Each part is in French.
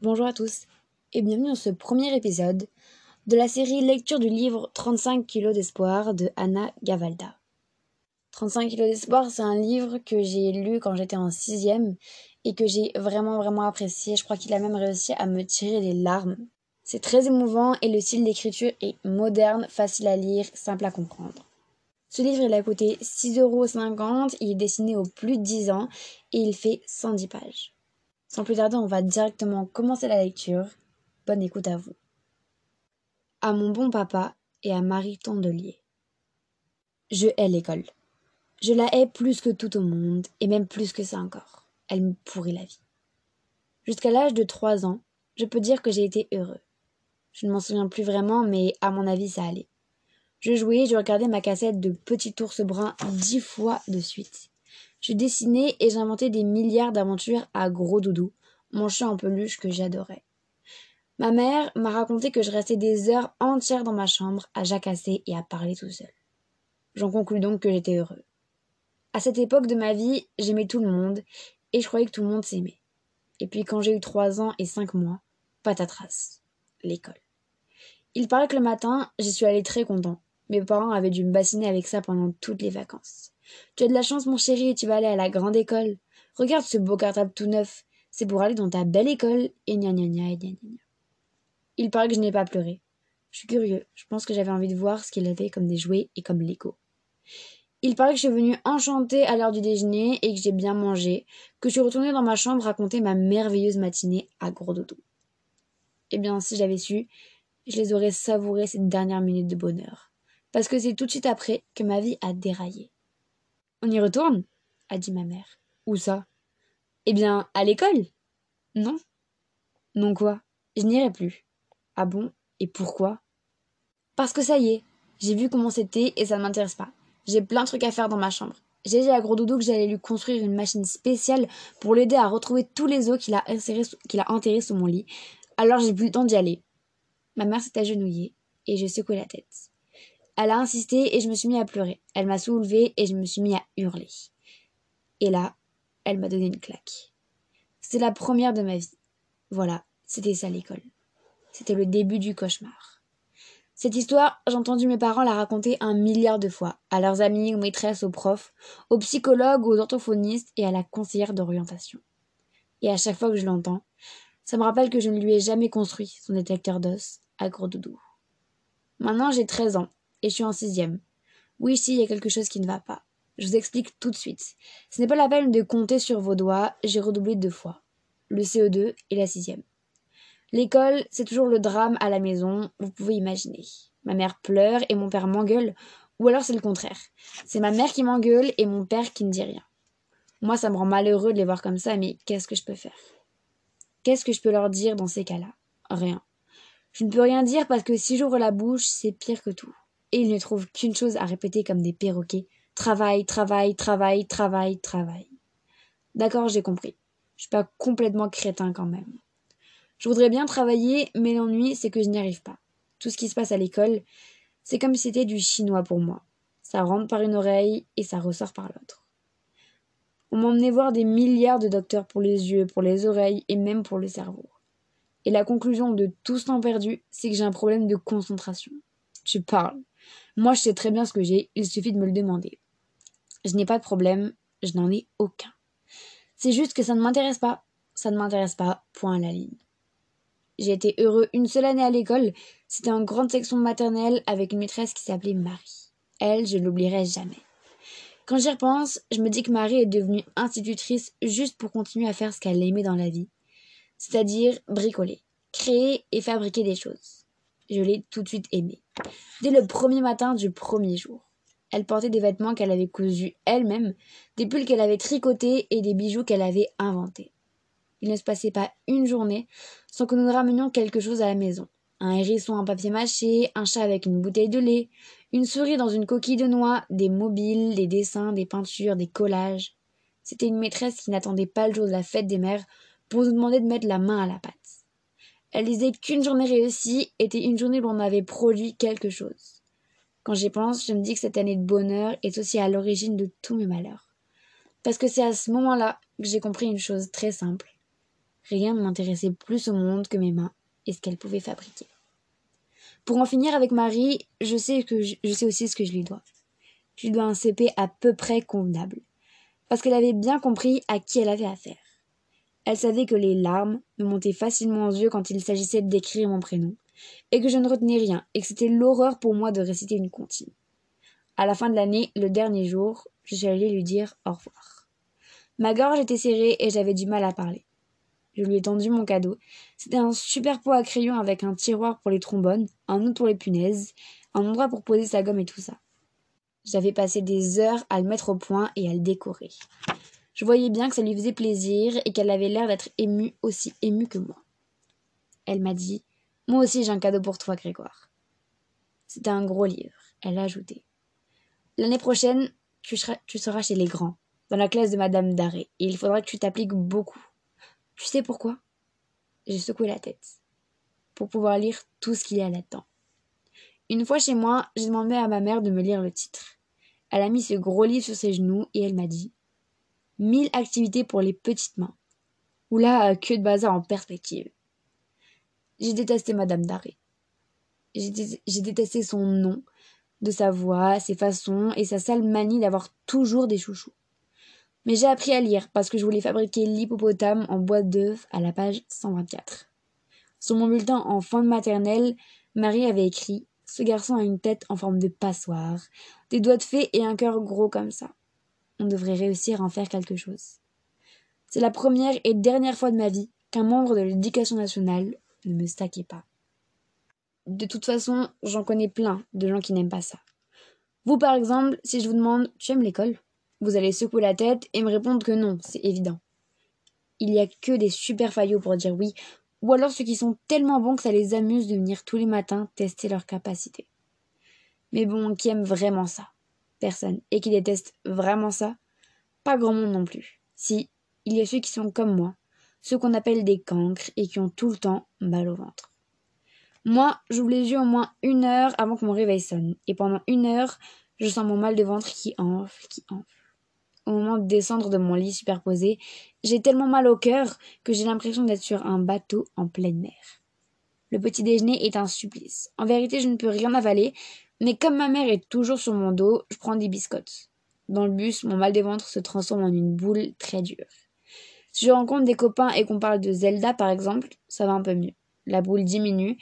Bonjour à tous et bienvenue dans ce premier épisode de la série lecture du livre 35 kilos d'espoir de Anna Gavalda. 35 kilos d'espoir, c'est un livre que j'ai lu quand j'étais en sixième et que j'ai vraiment vraiment apprécié. Je crois qu'il a même réussi à me tirer les larmes. C'est très émouvant et le style d'écriture est moderne, facile à lire, simple à comprendre. Ce livre, il a coûté 6,50€, il est dessiné au plus de 10 ans et il fait 110 pages. Sans plus tarder, on va directement commencer la lecture. Bonne écoute à vous. À mon bon papa et à Marie Tondelier. Je hais l'école. Je la hais plus que tout au monde, et même plus que ça encore. Elle me pourrit la vie. Jusqu'à l'âge de trois ans, je peux dire que j'ai été heureux. Je ne m'en souviens plus vraiment, mais à mon avis, ça allait. Je jouais, je regardais ma cassette de Petit ours brun dix fois de suite. Je dessinais et j'inventais des milliards d'aventures à gros doudou, mon chat en peluche que j'adorais. Ma mère m'a raconté que je restais des heures entières dans ma chambre à jacasser et à parler tout seul. J'en conclus donc que j'étais heureux. À cette époque de ma vie, j'aimais tout le monde et je croyais que tout le monde s'aimait. Et puis quand j'ai eu trois ans et cinq mois, patatras, l'école. Il paraît que le matin, j'y suis allée très content. Mes parents avaient dû me bassiner avec ça pendant toutes les vacances. Tu as de la chance, mon chéri, et tu vas aller à la grande école. Regarde ce beau cartable tout neuf. C'est pour aller dans ta belle école. Et gna gna gna et gna gna. Il paraît que je n'ai pas pleuré. Je suis curieux. Je pense que j'avais envie de voir ce qu'il avait comme des jouets et comme l'écho. Il paraît que je suis venue enchantée à l'heure du déjeuner et que j'ai bien mangé, que je suis retournée dans ma chambre raconter ma merveilleuse matinée à gros dodo. Eh bien, si j'avais su, je les aurais savourées ces dernières minutes de bonheur parce que c'est tout de suite après que ma vie a déraillé. On y retourne a dit ma mère. Où ça? Eh bien, à l'école Non Non quoi? Je n'irai plus. Ah bon? Et pourquoi? Parce que ça y est, j'ai vu comment c'était et ça ne m'intéresse pas. J'ai plein de trucs à faire dans ma chambre. J'ai dit à Gros Doudou que j'allais lui construire une machine spéciale pour l'aider à retrouver tous les os qu'il a, enterrés sous mon lit. Alors j'ai plus le temps d'y aller. Ma mère s'est agenouillée et je secouai la tête. Elle a insisté et je me suis mis à pleurer. Elle m'a soulevée et je me suis mis à hurler. Et là, elle m'a donné une claque. C'était la première de ma vie. Voilà, c'était ça l'école. C'était le début du cauchemar. Cette histoire, j'ai entendu mes parents la raconter un milliard de fois, à leurs amis, aux maîtresses, aux profs, aux psychologues, aux orthophonistes et à la conseillère d'orientation. Et à chaque fois que je l'entends, ça me rappelle que je ne lui ai jamais construit son détecteur d'os à gros doudou. Maintenant j'ai 13 ans et je suis en sixième. Oui, si, il y a quelque chose qui ne va pas. Je vous explique tout de suite. Ce n'est pas la peine de compter sur vos doigts, j'ai redoublé deux fois. Le CE2 et la sixième. L'école, c'est toujours le drame à la maison, vous pouvez imaginer. Ma mère pleure et mon père m'engueule, ou alors c'est le contraire. C'est ma mère qui m'engueule et mon père qui ne dit rien. Moi, ça me rend malheureux de les voir comme ça, mais qu'est-ce que je peux faire? Qu'est-ce que je peux leur dire dans ces cas-là? Rien. Je ne peux rien dire parce que si j'ouvre la bouche, c'est pire que tout et ils ne trouvent qu'une chose à répéter comme des perroquets. Travail, travail, travail, travail, travail. D'accord, j'ai compris. Je suis pas complètement crétin quand même. Je voudrais bien travailler, mais l'ennui, c'est que je n'y arrive pas. Tout ce qui se passe à l'école, c'est comme si c'était du chinois pour moi. Ça rentre par une oreille et ça ressort par l'autre. On m'emmenait voir des milliards de docteurs pour les yeux, pour les oreilles et même pour le cerveau. Et la conclusion de tout ce temps perdu, c'est que j'ai un problème de concentration. Je parle. Moi, je sais très bien ce que j'ai, il suffit de me le demander. Je n'ai pas de problème, je n'en ai aucun. C'est juste que ça ne m'intéresse pas. Ça ne m'intéresse pas, point à la ligne. J'ai été heureux une seule année à l'école. C'était en grande section maternelle avec une maîtresse qui s'appelait Marie. Elle, je l'oublierai jamais. Quand j'y repense, je me dis que Marie est devenue institutrice juste pour continuer à faire ce qu'elle aimait dans la vie. C'est-à-dire bricoler, créer et fabriquer des choses. Je l'ai tout de suite aimée dès le premier matin du premier jour. Elle portait des vêtements qu'elle avait cousus elle-même, des pulls qu'elle avait tricotés et des bijoux qu'elle avait inventés. Il ne se passait pas une journée sans que nous ramenions quelque chose à la maison. Un hérisson en papier mâché, un chat avec une bouteille de lait, une souris dans une coquille de noix, des mobiles, des dessins, des peintures, des collages. C'était une maîtresse qui n'attendait pas le jour de la fête des mères pour nous demander de mettre la main à la pâte. Elle disait qu'une journée réussie était une journée où l'on avait produit quelque chose. Quand j'y pense, je me dis que cette année de bonheur est aussi à l'origine de tous mes malheurs. Parce que c'est à ce moment-là que j'ai compris une chose très simple. Rien ne m'intéressait plus au monde que mes mains et ce qu'elles pouvaient fabriquer. Pour en finir avec Marie, je sais, je, sais aussi ce que je lui dois. Je lui dois un CP à peu près convenable, parce qu'elle avait bien compris à qui elle avait affaire. Elle savait que les larmes me montaient facilement aux yeux quand il s'agissait d'écrire mon prénom, et que je ne retenais rien, et que c'était l'horreur pour moi de réciter une comptine. À la fin de l'année, le dernier jour, je suis allée lui dire au revoir. Ma gorge était serrée et j'avais du mal à parler. Je lui ai tendu mon cadeau. C'était un super pot à crayon avec un tiroir pour les trombones, un autre pour les punaises, un endroit pour poser sa gomme et tout ça. J'avais passé des heures à le mettre au point et à le décorer. Je voyais bien que ça lui faisait plaisir et qu'elle avait l'air d'être émue, aussi émue que moi. Elle m'a dit Moi aussi j'ai un cadeau pour toi, Grégoire. C'était un gros livre. Elle a ajouté L'année prochaine, tu seras, chez les grands, dans la classe de Madame Daré, et il faudra que tu t'appliques beaucoup. Tu sais pourquoi? J'ai secoué la tête. Pour pouvoir lire tout ce qu'il y a là-dedans. Une fois chez moi, j'ai demandé à ma mère de me lire le titre. Elle a mis ce gros livre sur ses genoux et elle m'a dit Mille activités pour les petites mains. Oula, que de bazar en perspective. J'ai détesté Madame Daré. J'ai détesté son nom, de sa voix, ses façons et sa sale manie d'avoir toujours des chouchous. Mais j'ai appris à lire parce que je voulais fabriquer l'hippopotame en boîte d'œufs à la page 124. Sur mon bulletin en fin de maternelle, Marie avait écrit Ce garçon a une tête en forme de passoire, des doigts de fée et un cœur gros comme ça. On devrait réussir à en faire quelque chose. C'est la première et dernière fois de ma vie qu'un membre de l'éducation nationale ne me staquait pas. De toute façon, j'en connais plein de gens qui n'aiment pas ça. Vous, par exemple, si je vous demande Tu aimes l'école? Vous allez secouer la tête et me répondre que non, c'est évident. Il n'y a que des super faillots pour dire oui, ou alors ceux qui sont tellement bons que ça les amuse de venir tous les matins tester leur capacité. Mais bon, qui aime vraiment ça? Personne. Et qui déteste vraiment ça Pas grand monde non plus. Si, il y a ceux qui sont comme moi, ceux qu'on appelle des cancres et qui ont tout le temps mal au ventre. Moi, j'ouvre les yeux au moins une heure avant que mon réveil sonne. Et pendant une heure, je sens mon mal de ventre qui enfle, qui enfle. Au moment de descendre de mon lit superposé, j'ai tellement mal au cœur que j'ai l'impression d'être sur un bateau en pleine mer. Le petit déjeuner est un supplice. En vérité, je ne peux rien avaler, mais comme ma mère est toujours sur mon dos, je prends des biscottes. Dans le bus, mon mal de ventre se transforme en une boule très dure. Si je rencontre des copains et qu'on parle de Zelda, par exemple, ça va un peu mieux. La boule diminue,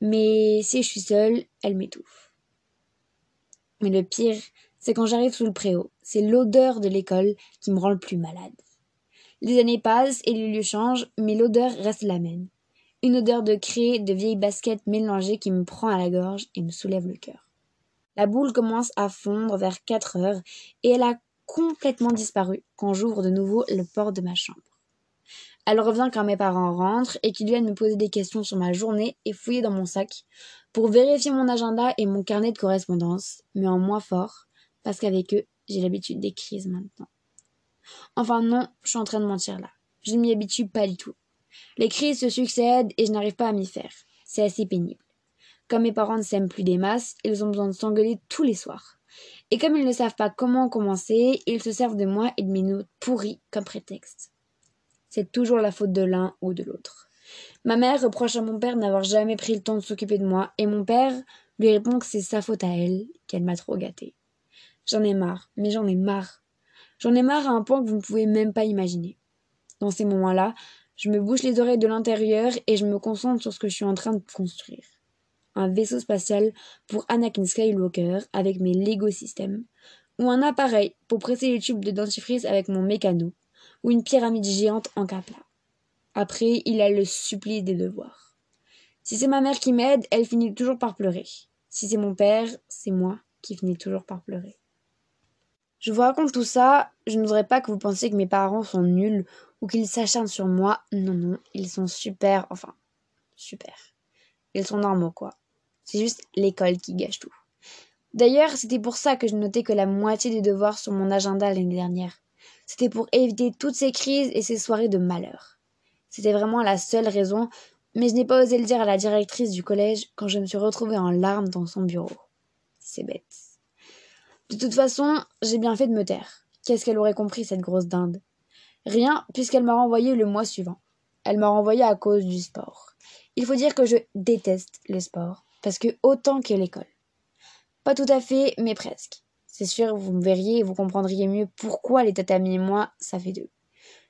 mais si je suis seule, elle m'étouffe. Mais le pire, c'est quand j'arrive sous le préau. C'est l'odeur de l'école qui me rend le plus malade. Les années passent et les lieux changent, mais l'odeur reste la même. Une odeur de craie, de vieilles baskets mélangées qui me prend à la gorge et me soulève le cœur. La boule commence à fondre vers quatre heures et elle a complètement disparu quand j'ouvre de nouveau le port de ma chambre. Elle revient quand mes parents rentrent et qu'ils viennent me poser des questions sur ma journée et fouiller dans mon sac pour vérifier mon agenda et mon carnet de correspondance, mais en moins fort, parce qu'avec eux, j'ai l'habitude des crises maintenant. Enfin non, je suis en train de mentir là. Je ne m'y habitue pas du tout. Les crises se succèdent et je n'arrive pas à m'y faire. C'est assez pénible. Comme mes parents ne s'aiment plus des masses, ils ont besoin de s'engueuler tous les soirs. Et comme ils ne savent pas comment commencer, ils se servent de moi et de mes notes pourries comme prétexte c'est toujours la faute de l'un ou de l'autre. Ma mère reproche à mon père n'avoir jamais pris le temps de s'occuper de moi, et mon père lui répond que c'est sa faute à elle, qu'elle m'a trop gâtée. J'en ai marre, mais j'en ai marre. J'en ai marre à un point que vous ne pouvez même pas imaginer. Dans ces moments-là, je me bouche les oreilles de l'intérieur et je me concentre sur ce que je suis en train de construire. Un vaisseau spatial pour Anakin Skywalker avec mes Lego Systems, ou un appareil pour presser les tubes de dentifrice avec mon mécano, ou une pyramide géante en capla. Après, il a le supplice des devoirs. Si c'est ma mère qui m'aide, elle finit toujours par pleurer. Si c'est mon père, c'est moi qui finis toujours par pleurer. Je vous raconte tout ça, je ne voudrais pas que vous pensiez que mes parents sont nuls ou qu'ils s'acharnent sur moi. Non, non, ils sont super, enfin, super. Ils sont normaux, quoi. C'est juste l'école qui gâche tout. D'ailleurs, c'était pour ça que je notais que la moitié des devoirs sur mon agenda l'année dernière. C'était pour éviter toutes ces crises et ces soirées de malheur. C'était vraiment la seule raison, mais je n'ai pas osé le dire à la directrice du collège quand je me suis retrouvée en larmes dans son bureau. C'est bête. De toute façon, j'ai bien fait de me taire. Qu'est-ce qu'elle aurait compris, cette grosse dinde? Rien, puisqu'elle m'a renvoyé le mois suivant. Elle m'a renvoyé à cause du sport. Il faut dire que je déteste le sport, parce que autant que l'école. Pas tout à fait, mais presque. C'est sûr, vous me verriez et vous comprendriez mieux pourquoi les tatamis et moi, ça fait deux.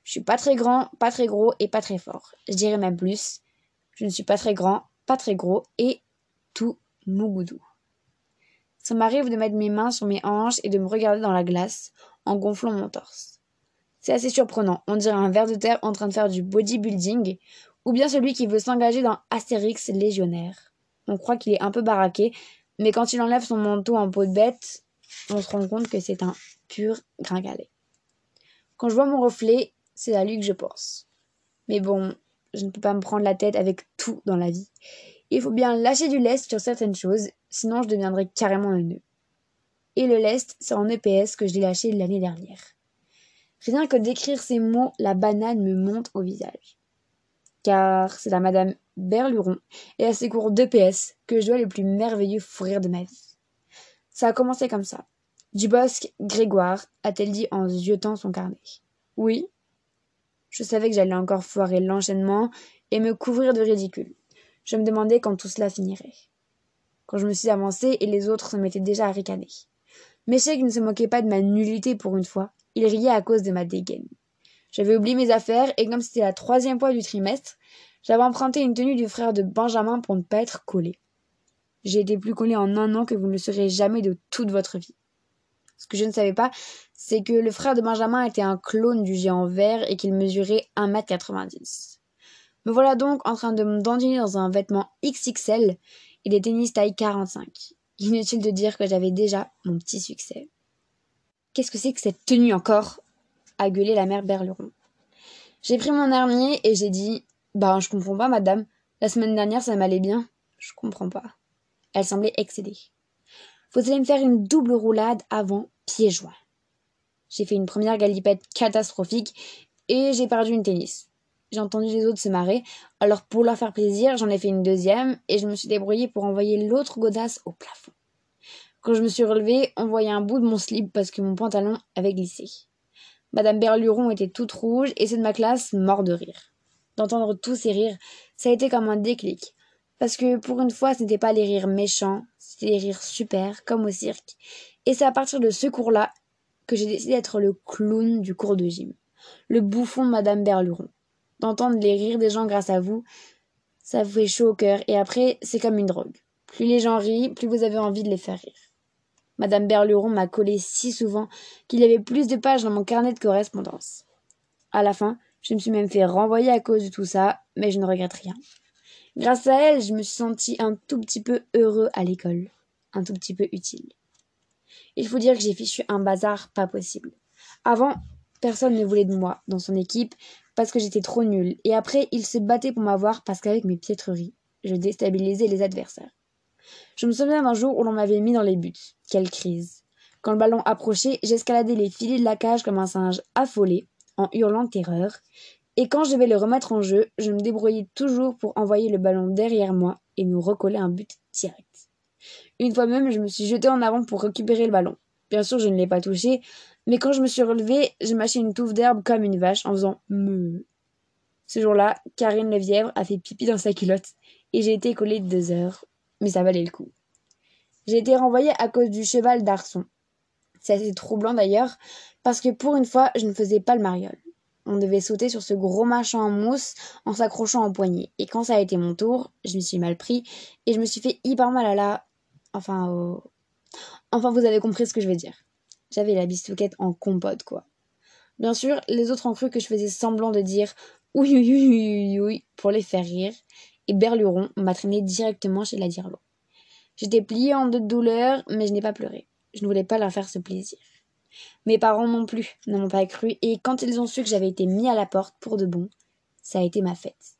Je suis pas très grand, pas très gros et pas très fort. Je dirais même plus. Je ne suis pas très grand, pas très gros et tout mougoudou. Ça m'arrive de mettre mes mains sur mes hanches et de me regarder dans la glace en gonflant mon torse. C'est assez surprenant, on dirait un ver de terre en train de faire du bodybuilding, ou bien celui qui veut s'engager dans Astérix légionnaire. On croit qu'il est un peu baraqué, mais quand il enlève son manteau en peau de bête, on se rend compte que c'est un pur gringalet. Quand je vois mon reflet, c'est à lui que je pense. Mais bon, je ne peux pas me prendre la tête avec tout dans la vie. Il faut bien lâcher du lest sur certaines choses, sinon je deviendrai carrément un nœud. Et le lest, c'est en EPS que je l'ai lâché l'année dernière. Rien que d'écrire ces mots, la banane me monte au visage. Car c'est à Madame Berluron et à ses cours d'EPS que je dois le plus merveilleux fou rire de ma vie. Ça a commencé comme ça. Dubosc Grégoire, a-t-elle dit en ziotant son carnet. Oui. Je savais que j'allais encore foirer l'enchaînement et me couvrir de ridicule. Je me demandais quand tout cela finirait. Quand je me suis avancée et les autres se mettaient déjà à ricaner. Ne se moquait pas de ma nullité pour une fois, il riait à cause de ma dégaine. J'avais oublié mes affaires et comme c'était la troisième fois du trimestre, j'avais emprunté une tenue du frère de Benjamin pour ne pas être collé. J'ai été plus collé en un an que vous ne le serez jamais de toute votre vie. Ce que je ne savais pas, c'est que le frère de Benjamin était un clone du géant vert et qu'il mesurait 1m90. Me voilà donc en train de me dandiner dans un vêtement XXL et des tennis taille 45. Inutile de dire que j'avais déjà mon petit succès. Qu'est-ce que c'est que cette tenue encore? A gueulé la mère Berleron. J'ai pris mon armier et j'ai dit Bah, je comprends pas, madame. La semaine dernière, ça m'allait bien. Je comprends pas. Elle semblait excédée. Vous allez me faire une double roulade avant pieds joints. J'ai fait une première galipette catastrophique et j'ai perdu une tennis j'ai entendu les autres se marrer, alors pour leur faire plaisir, j'en ai fait une deuxième, et je me suis débrouillée pour envoyer l'autre godasse au plafond. Quand je me suis relevée, on voyait un bout de mon slip parce que mon pantalon avait glissé. Madame Berluron était toute rouge et ceux de ma classe morts de rire. D'entendre tous ces rires, ça a été comme un déclic. Parce que pour une fois, ce n'était pas les rires méchants, c'était les rires super, comme au cirque. Et c'est à partir de ce cours-là que j'ai décidé d'être le clown du cours de gym. Le bouffon de Madame Berluron d'entendre les rires des gens grâce à vous, ça vous fait chaud au cœur et après, c'est comme une drogue. Plus les gens rient, plus vous avez envie de les faire rire. Madame Berluron m'a collé si souvent qu'il y avait plus de pages dans mon carnet de correspondance. À la fin, je me suis même fait renvoyer à cause de tout ça, mais je ne regrette rien. Grâce à elle, je me suis senti un tout petit peu heureux à l'école, un tout petit peu utile. Il faut dire que j'ai fichu un bazar pas possible. Avant, personne ne voulait de moi dans son équipe parce que j'étais trop nulle. Et après, il se battait pour m'avoir parce qu'avec mes piètreries, je déstabilisais les adversaires. Je me souviens d'un jour où l'on m'avait mis dans les buts. Quelle crise. Quand le ballon approchait, j'escaladais les filets de la cage comme un singe affolé, en hurlant de terreur. Et quand je devais le remettre en jeu, je me débrouillais toujours pour envoyer le ballon derrière moi et nous recoller un but direct. Une fois même, je me suis jetée en avant pour récupérer le ballon. Bien sûr, je ne l'ai pas touché, mais quand je me suis relevée, j'ai mâché une touffe d'herbe comme une vache en faisant me. Ce jour-là, Karine Levièvre a fait pipi dans sa culotte et j'ai été collée deux heures, mais ça valait le coup. J'ai été renvoyée à cause du cheval d'Arson. C'est assez troublant d'ailleurs, parce que pour une fois, je ne faisais pas le mariole. On devait sauter sur ce gros machin en mousse en s'accrochant en poignet. Et quand ça a été mon tour, je me suis mal pris et je me suis fait hyper mal à la. Enfin, Enfin, vous avez compris ce que je veux dire. J'avais la bistouquette en compote, quoi. Bien sûr, les autres ont cru que je faisais semblant de dire oui, oui, oui, oui, pour les faire rire, et Berluron m'a traîné directement chez la Dirlo. J'étais pliée en deux de douleur, mais je n'ai pas pleuré. Je ne voulais pas leur faire ce plaisir. Mes parents non plus ne m'ont pas cru, et quand ils ont su que j'avais été mis à la porte pour de bon, ça a été ma fête.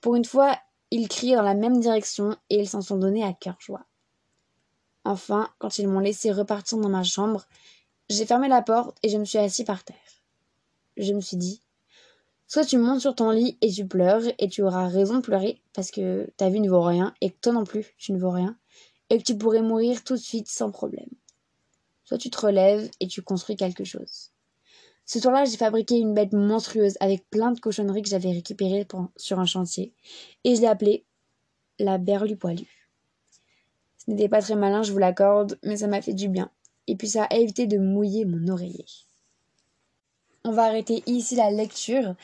Pour une fois, ils criaient dans la même direction, et ils s'en sont donnés à cœur joie. Enfin, quand ils m'ont laissé repartir dans ma chambre, j'ai fermé la porte et je me suis assis par terre. Je me suis dit, soit tu montes sur ton lit et tu pleures, et tu auras raison de pleurer, parce que ta vie ne vaut rien, et que toi non plus, tu ne vaux rien, et que tu pourrais mourir tout de suite sans problème. Soit tu te relèves et tu construis quelque chose. Ce soir-là, j'ai fabriqué une bête monstrueuse avec plein de cochonneries que j'avais récupérées sur un chantier. Et je l'ai appelée la berlue poilue. Ce n'était pas très malin, je vous l'accorde, mais ça m'a fait du bien. Et puis ça a évité de mouiller mon oreiller. On va arrêter ici la lecture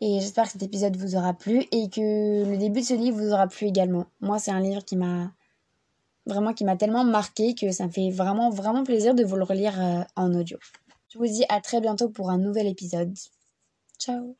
et j'espère que cet épisode vous aura plu et que le début de ce livre vous aura plu également. Moi, c'est un livre qui m'a vraiment qui m'a tellement marqué que ça me fait vraiment vraiment plaisir de vous le relire euh, en audio. Je vous dis à très bientôt pour un nouvel épisode. Ciao